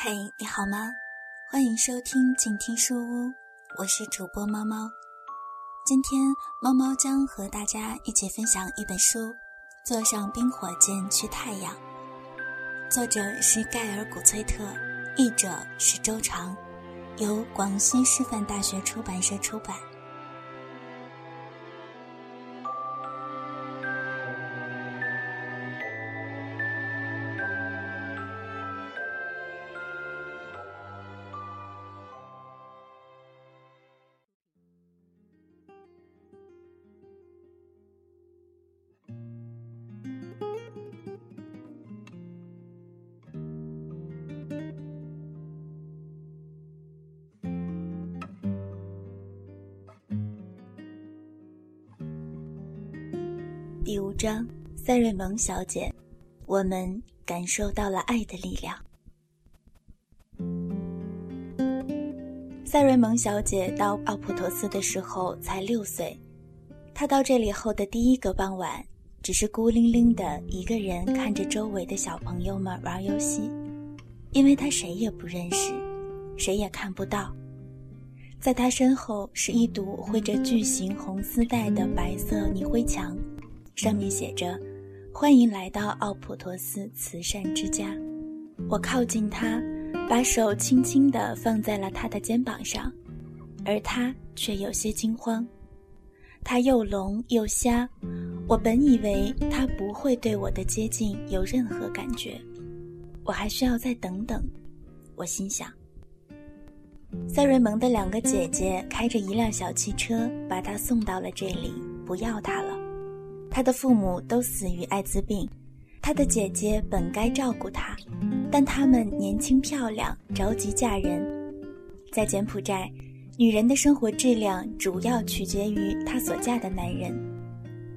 嘿，你好吗？欢迎收听静听书屋，我是主播猫猫。今天猫猫将和大家一起分享一本书《坐上冰火箭去太阳》，作者是盖尔·古崔特，译者是周长，由广西师范大学出版社出版。第五章，塞瑞蒙小姐，我们感受到了爱的力量。塞瑞蒙小姐到奥普托斯的时候才六岁，她到这里后的第一个傍晚，只是孤零零的一个人看着周围的小朋友们玩游戏，因为她谁也不认识，谁也看不到。在她身后是一堵绘着巨型红丝带的白色泥灰墙。上面写着：“欢迎来到奥普托斯慈善之家。”我靠近他，把手轻轻地放在了他的肩膀上，而他却有些惊慌。他又聋又瞎，我本以为他不会对我的接近有任何感觉，我还需要再等等。我心想。塞瑞蒙的两个姐姐开着一辆小汽车，把他送到了这里，不要他了。他的父母都死于艾滋病，他的姐姐本该照顾他，但她们年轻漂亮，着急嫁人。在柬埔寨，女人的生活质量主要取决于她所嫁的男人。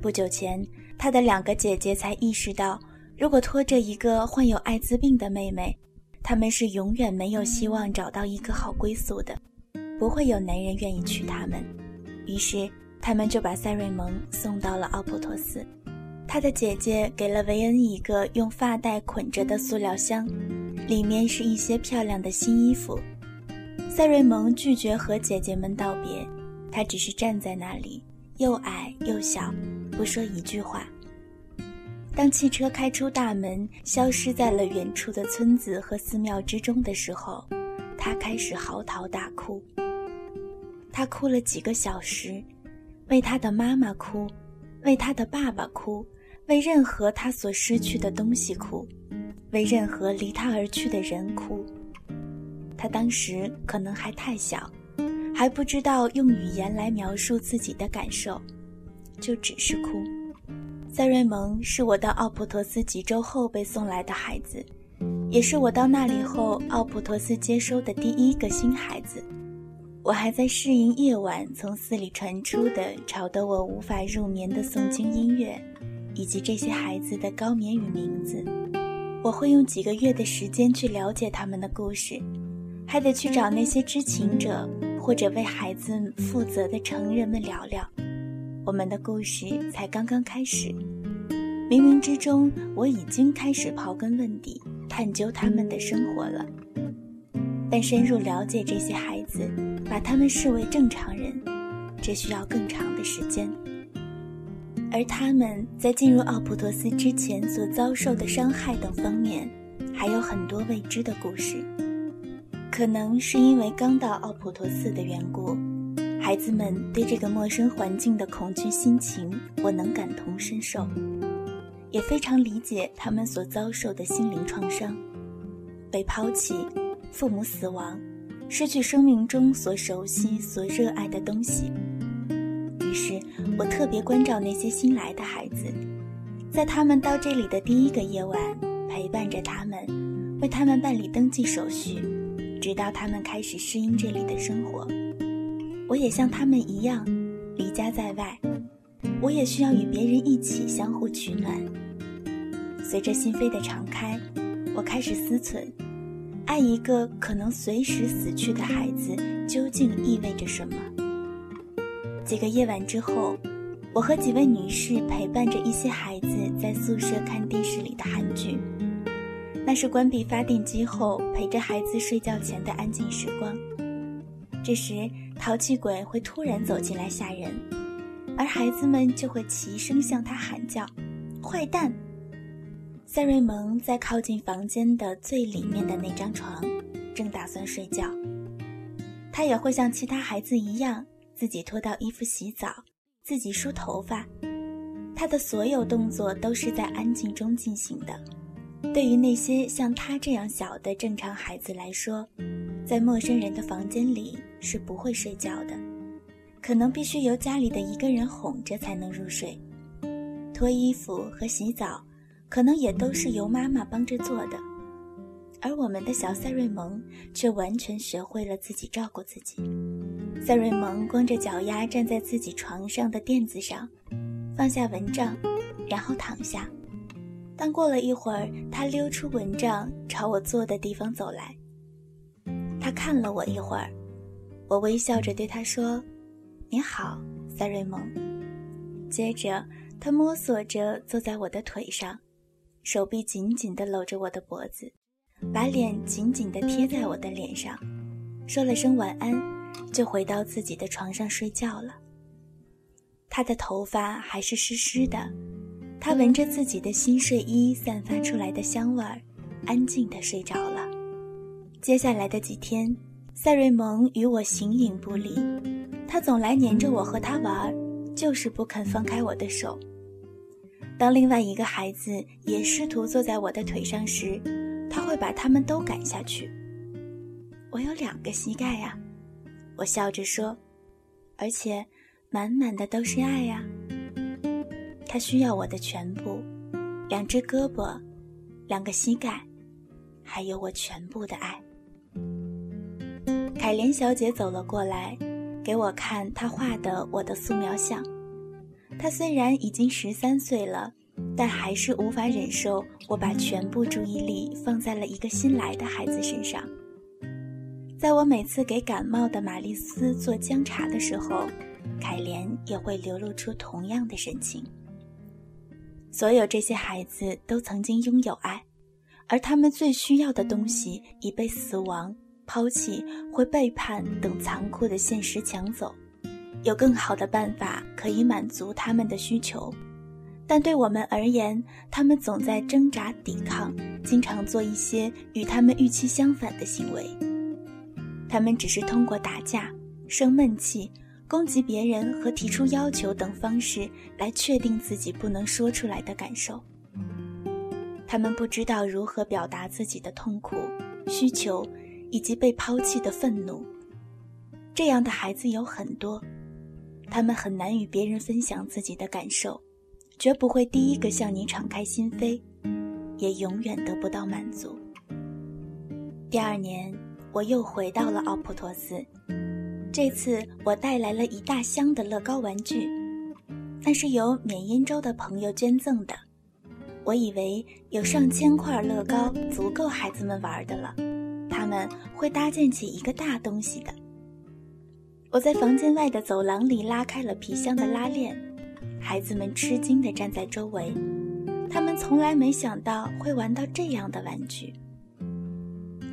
不久前，他的两个姐姐才意识到，如果拖着一个患有艾滋病的妹妹，他们是永远没有希望找到一个好归宿的，不会有男人愿意娶她们。于是。他们就把塞瑞蒙送到了奥普托斯，他的姐姐给了维恩一个用发带捆着的塑料箱，里面是一些漂亮的新衣服。塞瑞蒙拒绝和姐姐们道别，他只是站在那里，又矮又小，不说一句话。当汽车开出大门，消失在了远处的村子和寺庙之中的时候，他开始嚎啕大哭。他哭了几个小时。为他的妈妈哭，为他的爸爸哭，为任何他所失去的东西哭，为任何离他而去的人哭。他当时可能还太小，还不知道用语言来描述自己的感受，就只是哭。塞瑞蒙是我到奥普托斯几周后被送来的孩子，也是我到那里后奥普托斯接收的第一个新孩子。我还在适应夜晚从寺里传出的吵得我无法入眠的诵经音乐，以及这些孩子的高棉语名字。我会用几个月的时间去了解他们的故事，还得去找那些知情者或者为孩子负责的成人们聊聊。我们的故事才刚刚开始，冥冥之中我已经开始刨根问底，探究他们的生活了。但深入了解这些孩子。把他们视为正常人，这需要更长的时间。而他们在进入奥普托斯之前所遭受的伤害等方面，还有很多未知的故事。可能是因为刚到奥普托斯的缘故，孩子们对这个陌生环境的恐惧心情，我能感同身受，也非常理解他们所遭受的心灵创伤：被抛弃，父母死亡。失去生命中所熟悉、所热爱的东西。于是我特别关照那些新来的孩子，在他们到这里的第一个夜晚，陪伴着他们，为他们办理登记手续，直到他们开始适应这里的生活。我也像他们一样，离家在外，我也需要与别人一起相互取暖。随着心扉的敞开，我开始思忖。爱一个可能随时死去的孩子，究竟意味着什么？几个夜晚之后，我和几位女士陪伴着一些孩子在宿舍看电视里的韩剧。那是关闭发电机后陪着孩子睡觉前的安静时光。这时，淘气鬼会突然走进来吓人，而孩子们就会齐声向他喊叫：“坏蛋！”塞瑞蒙在靠近房间的最里面的那张床，正打算睡觉。他也会像其他孩子一样，自己脱掉衣服洗澡，自己梳头发。他的所有动作都是在安静中进行的。对于那些像他这样小的正常孩子来说，在陌生人的房间里是不会睡觉的，可能必须由家里的一个人哄着才能入睡。脱衣服和洗澡，可能也都是由妈妈帮着做的。而我们的小塞瑞蒙却完全学会了自己照顾自己。塞瑞蒙光着脚丫站在自己床上的垫子上，放下蚊帐，然后躺下。但过了一会儿，他溜出蚊帐，朝我坐的地方走来。他看了我一会儿，我微笑着对他说：“你好，塞瑞蒙。”接着，他摸索着坐在我的腿上，手臂紧紧地搂着我的脖子，把脸紧紧地贴在我的脸上，说了声晚安，就回到自己的床上睡觉了。他的头发还是湿湿的，他闻着自己的新睡衣散发出来的香味儿，安静地睡着了。接下来的几天，塞瑞蒙与我形影不离。他总来黏着我和他玩，就是不肯放开我的手。当另外一个孩子也试图坐在我的腿上时，他会把他们都赶下去。我有两个膝盖呀，我笑着说，而且满满的都是爱呀。他需要我的全部，两只胳膊，两个膝盖，还有我全部的爱。凯莲小姐走了过来，给我看她画的我的素描像。他虽然已经十三岁了，但还是无法忍受我把全部注意力放在了一个新来的孩子身上。在我每次给感冒的玛丽斯做姜茶的时候，凯莲也会流露出同样的神情。所有这些孩子都曾经拥有爱，而他们最需要的东西已被死亡。抛弃或背叛等残酷的现实抢走，有更好的办法可以满足他们的需求，但对我们而言，他们总在挣扎抵抗，经常做一些与他们预期相反的行为。他们只是通过打架、生闷气、攻击别人和提出要求等方式来确定自己不能说出来的感受。他们不知道如何表达自己的痛苦、需求。以及被抛弃的愤怒，这样的孩子有很多，他们很难与别人分享自己的感受，绝不会第一个向你敞开心扉，也永远得不到满足。第二年，我又回到了奥普托斯，这次我带来了一大箱的乐高玩具，那是由缅因州的朋友捐赠的，我以为有上千块乐高足够孩子们玩的了。他们会搭建起一个大东西的。我在房间外的走廊里拉开了皮箱的拉链，孩子们吃惊地站在周围，他们从来没想到会玩到这样的玩具。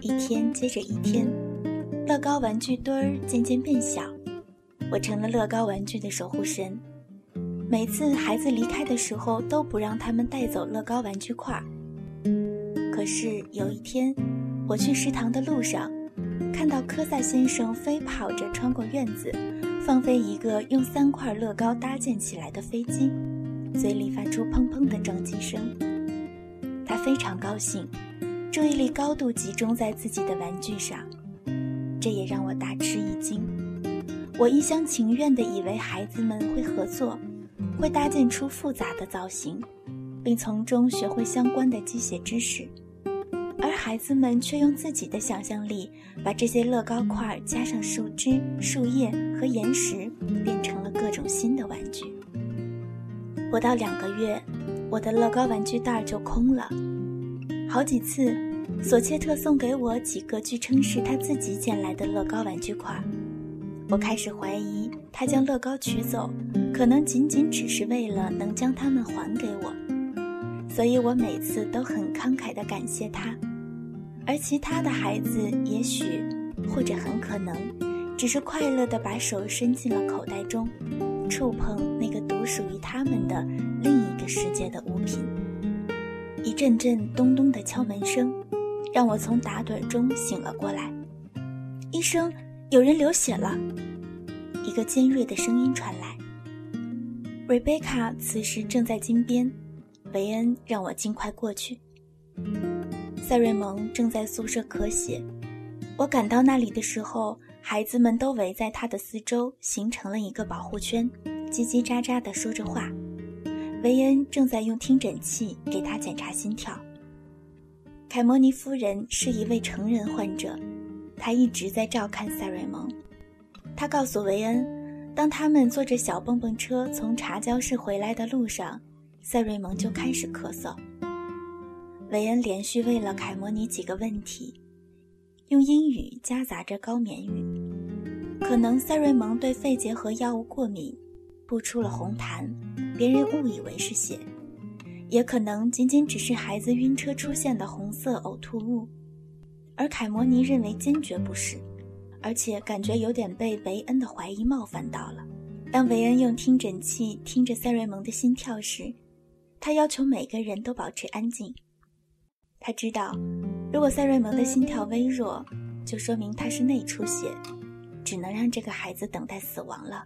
一天接着一天，乐高玩具堆儿渐渐变小，我成了乐高玩具的守护神。每次孩子离开的时候，都不让他们带走乐高玩具块儿。可是有一天。我去食堂的路上，看到科萨先生飞跑着穿过院子，放飞一个用三块乐高搭建起来的飞机，嘴里发出砰砰的撞击声。他非常高兴，注意力高度集中在自己的玩具上，这也让我大吃一惊。我一厢情愿地以为孩子们会合作，会搭建出复杂的造型，并从中学会相关的机械知识。孩子们却用自己的想象力，把这些乐高块加上树枝、树叶和岩石，变成了各种新的玩具。不到两个月，我的乐高玩具袋就空了。好几次，索切特送给我几个据称是他自己捡来的乐高玩具块，我开始怀疑他将乐高取走，可能仅仅只是为了能将它们还给我。所以我每次都很慷慨地感谢他。而其他的孩子也许，或者很可能，只是快乐地把手伸进了口袋中，触碰那个独属于他们的另一个世界的物品。一阵阵咚咚的敲门声，让我从打盹中醒了过来。医生，有人流血了！一个尖锐的声音传来。瑞贝卡此时正在金边，维恩让我尽快过去。塞瑞蒙正在宿舍咳血，我赶到那里的时候，孩子们都围在他的四周，形成了一个保护圈，叽叽喳喳地说着话。维恩正在用听诊器给他检查心跳。凯莫尼夫人是一位成人患者，她一直在照看塞瑞蒙。她告诉维恩，当他们坐着小蹦蹦车从茶教室回来的路上，塞瑞蒙就开始咳嗽。韦恩连续问了凯莫尼几个问题，用英语夹杂着高棉语。可能塞瑞蒙对肺结核药物过敏，吐出了红痰，别人误以为是血；也可能仅仅只是孩子晕车出现的红色呕吐物，而凯莫尼认为坚决不是，而且感觉有点被维恩的怀疑冒犯到了。当维恩用听诊器听着塞瑞蒙的心跳时，他要求每个人都保持安静。他知道，如果塞瑞蒙的心跳微弱，就说明他是内出血，只能让这个孩子等待死亡了；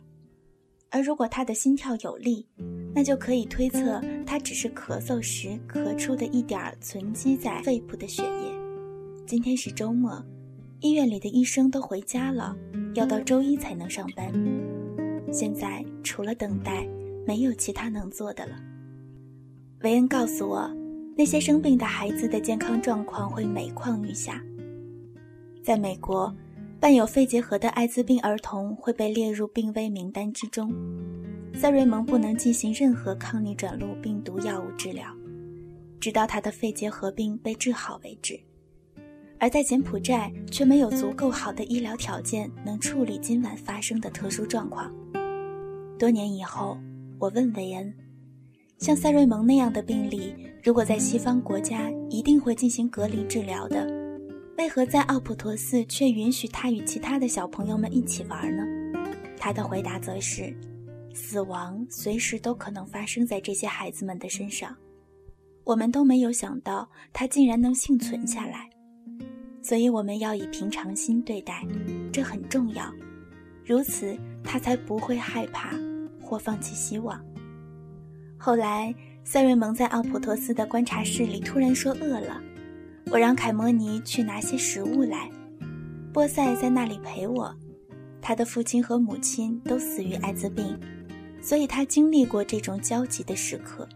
而如果他的心跳有力，那就可以推测他只是咳嗽时咳出的一点儿存积在肺部的血液。今天是周末，医院里的医生都回家了，要到周一才能上班。现在除了等待，没有其他能做的了。维恩告诉我。那些生病的孩子的健康状况会每况愈下。在美国，伴有肺结核的艾滋病儿童会被列入病危名单之中。塞瑞蒙不能进行任何抗逆转录病毒药物治疗，直到他的肺结核病被治好为止。而在柬埔寨，却没有足够好的医疗条件能处理今晚发生的特殊状况。多年以后，我问韦恩。像塞瑞蒙那样的病例，如果在西方国家一定会进行隔离治疗的，为何在奥普陀寺却允许他与其他的小朋友们一起玩呢？他的回答则是：死亡随时都可能发生在这些孩子们的身上，我们都没有想到他竟然能幸存下来，所以我们要以平常心对待，这很重要，如此他才不会害怕或放弃希望。后来，塞瑞蒙在奥普托斯的观察室里突然说饿了，我让凯莫尼去拿些食物来。波塞在那里陪我，他的父亲和母亲都死于艾滋病，所以他经历过这种焦急的时刻。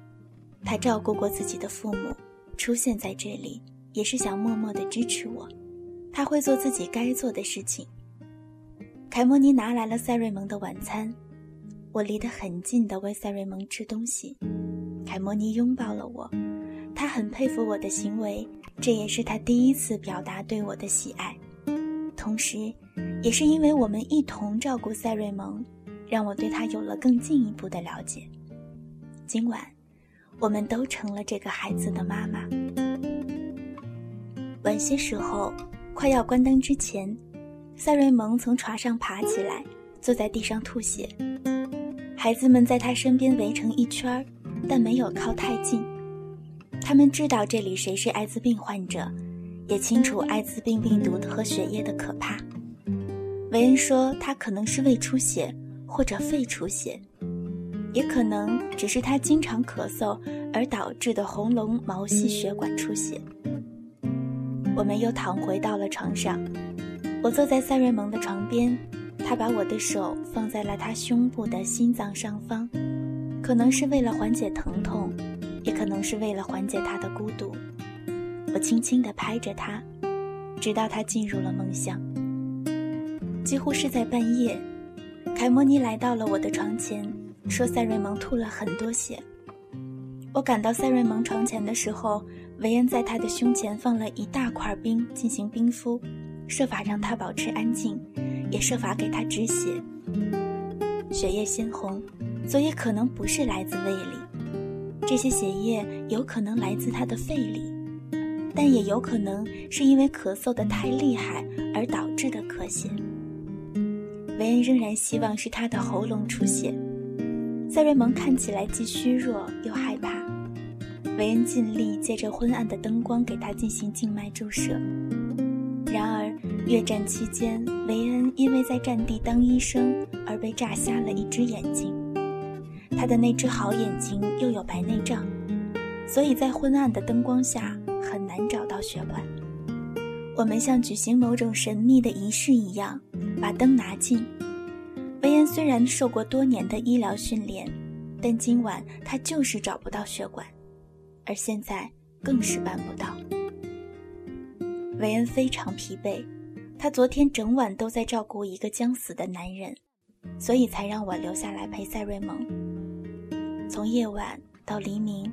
他照顾过自己的父母，出现在这里也是想默默地支持我。他会做自己该做的事情。凯莫尼拿来了塞瑞蒙的晚餐。我离得很近的喂塞瑞蒙吃东西，凯莫尼拥抱了我，他很佩服我的行为，这也是他第一次表达对我的喜爱。同时，也是因为我们一同照顾塞瑞蒙，让我对他有了更进一步的了解。今晚，我们都成了这个孩子的妈妈。晚些时候，快要关灯之前，塞瑞蒙从床上爬起来，坐在地上吐血。孩子们在他身边围成一圈儿，但没有靠太近。他们知道这里谁是艾滋病患者，也清楚艾滋病病毒和血液的可怕。韦恩说，他可能是胃出血或者肺出血，也可能只是他经常咳嗽而导致的喉咙毛细血管出血。我们又躺回到了床上，我坐在塞瑞蒙的床边。他把我的手放在了他胸部的心脏上方，可能是为了缓解疼痛，也可能是为了缓解他的孤独。我轻轻地拍着他，直到他进入了梦乡。几乎是在半夜，凯莫尼来到了我的床前，说塞瑞蒙吐了很多血。我赶到塞瑞蒙床前的时候，维恩在他的胸前放了一大块冰进行冰敷，设法让他保持安静。也设法给他止血，血液鲜红，所以可能不是来自胃里。这些血液有可能来自他的肺里，但也有可能是因为咳嗽的太厉害而导致的咳血。维恩仍然希望是他的喉咙出血。塞瑞蒙看起来既虚弱又害怕。维恩尽力借着昏暗的灯光给他进行静脉注射。然而，越战期间，维恩因为在战地当医生而被炸瞎了一只眼睛。他的那只好眼睛又有白内障，所以在昏暗的灯光下很难找到血管。我们像举行某种神秘的仪式一样，把灯拿近。维恩虽然受过多年的医疗训练，但今晚他就是找不到血管。而现在更是办不到。韦恩非常疲惫，他昨天整晚都在照顾一个将死的男人，所以才让我留下来陪塞瑞蒙。从夜晚到黎明，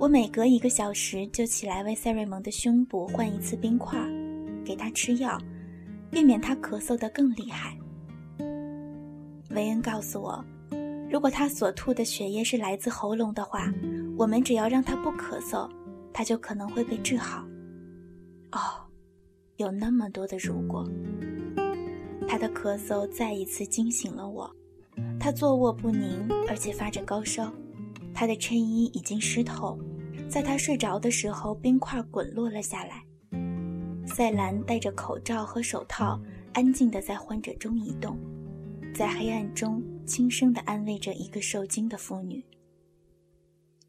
我每隔一个小时就起来为塞瑞蒙的胸部换一次冰块，给他吃药，避免他咳嗽得更厉害。维恩告诉我。如果他所吐的血液是来自喉咙的话，我们只要让他不咳嗽，他就可能会被治好。哦，有那么多的如果。他的咳嗽再一次惊醒了我。他坐卧不宁，而且发着高烧。他的衬衣已经湿透，在他睡着的时候，冰块滚落了下来。赛兰戴着口罩和手套，安静地在患者中移动。在黑暗中轻声地安慰着一个受惊的妇女。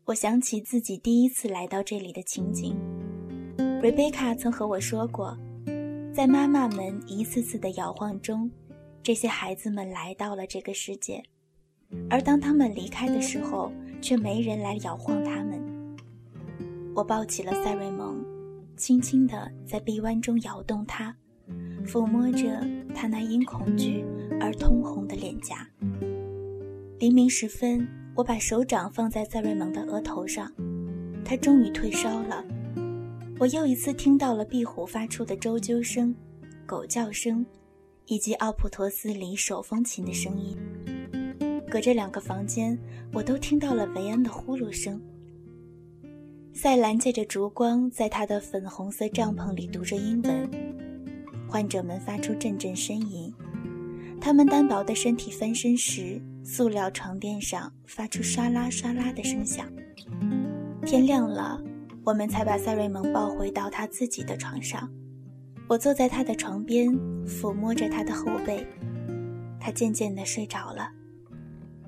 我想起自己第一次来到这里的情景。瑞贝卡曾和我说过，在妈妈们一次次的摇晃中，这些孩子们来到了这个世界，而当他们离开的时候，却没人来摇晃他们。我抱起了塞瑞蒙，轻轻地在臂弯中摇动他。抚摸着他那因恐惧而通红的脸颊。黎明时分，我把手掌放在塞瑞蒙的额头上，他终于退烧了。我又一次听到了壁虎发出的啾啾声、狗叫声，以及奥普托斯里手风琴的声音。隔着两个房间，我都听到了维恩的呼噜声。赛兰借着烛光，在他的粉红色帐篷里读着英文。患者们发出阵阵呻吟，他们单薄的身体翻身时，塑料床垫上发出唰啦唰啦的声响。天亮了，我们才把塞瑞蒙抱回到他自己的床上。我坐在他的床边，抚摸着他的后背，他渐渐地睡着了。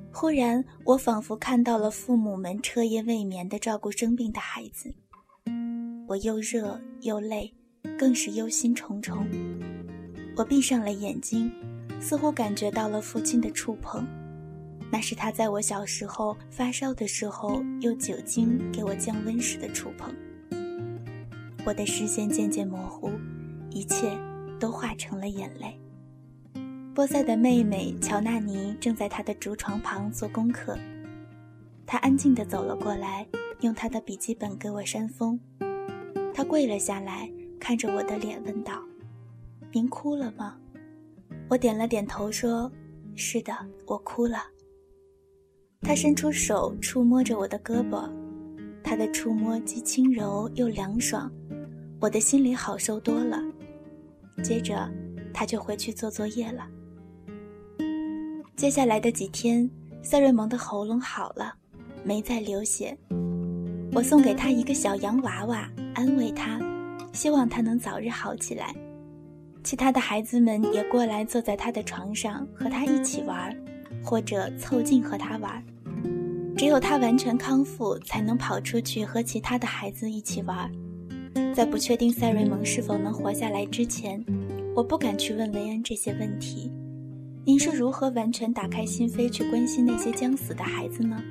忽然，我仿佛看到了父母们彻夜未眠地照顾生病的孩子。我又热又累。更是忧心忡忡。我闭上了眼睛，似乎感觉到了父亲的触碰，那是他在我小时候发烧的时候用酒精给我降温时的触碰。我的视线渐渐模糊，一切都化成了眼泪。波塞的妹妹乔纳尼正在他的竹床旁做功课，她安静地走了过来，用她的笔记本给我扇风。她跪了下来。看着我的脸，问道：“您哭了吗？”我点了点头，说：“是的，我哭了。”他伸出手触摸着我的胳膊，他的触摸既轻柔又凉爽，我的心里好受多了。接着，他就回去做作业了。接下来的几天，塞瑞蒙的喉咙好了，没再流血。我送给他一个小洋娃娃，安慰他。希望他能早日好起来。其他的孩子们也过来坐在他的床上和他一起玩，或者凑近和他玩。只有他完全康复，才能跑出去和其他的孩子一起玩。在不确定塞瑞蒙是否能活下来之前，我不敢去问维恩这些问题。您是如何完全打开心扉去关心那些将死的孩子呢？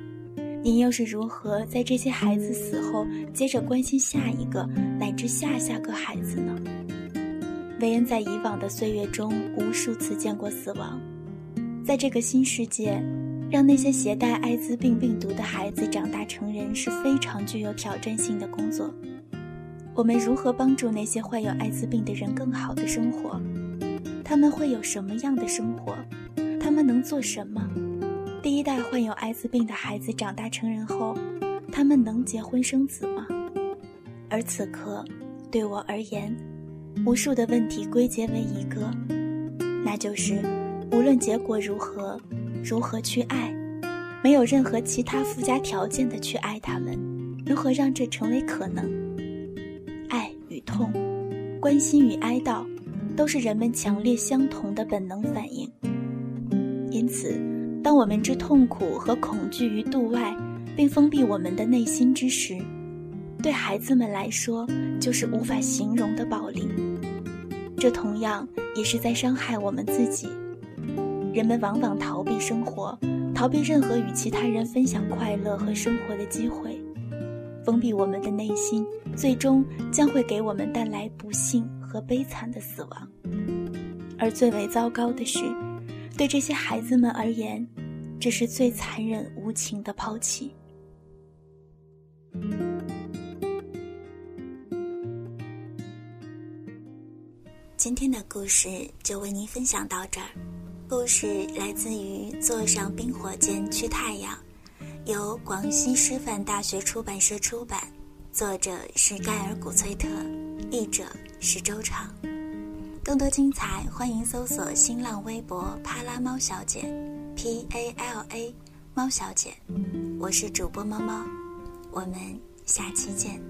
您又是如何在这些孩子死后，接着关心下一个乃至下下个孩子呢？韦恩在以往的岁月中无数次见过死亡，在这个新世界，让那些携带艾滋病病毒的孩子长大成人是非常具有挑战性的工作。我们如何帮助那些患有艾滋病的人更好的生活？他们会有什么样的生活？他们能做什么？第一代患有艾滋病的孩子长大成人后，他们能结婚生子吗？而此刻，对我而言，无数的问题归结为一个，那就是，无论结果如何，如何去爱，没有任何其他附加条件的去爱他们，如何让这成为可能？痛，关心与哀悼，都是人们强烈相同的本能反应。因此，当我们之痛苦和恐惧于度外，并封闭我们的内心之时，对孩子们来说就是无法形容的暴力。这同样也是在伤害我们自己。人们往往逃避生活，逃避任何与其他人分享快乐和生活的机会，封闭我们的内心，最终将会给我们带来不幸和悲惨的死亡。而最为糟糕的是，对这些孩子们而言，这是最残忍无情的抛弃。今天的故事就为您分享到这儿。故事来自于《坐上冰火箭去太阳》，由广西师范大学出版社出版，作者是盖尔·古崔特，译者是周长。更多精彩，欢迎搜索新浪微博“帕拉猫小姐 ”（P A L A 猫小姐）。我是主播猫猫，我们下期见。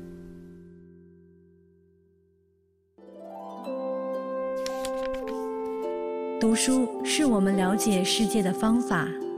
读书是我们了解世界的方法，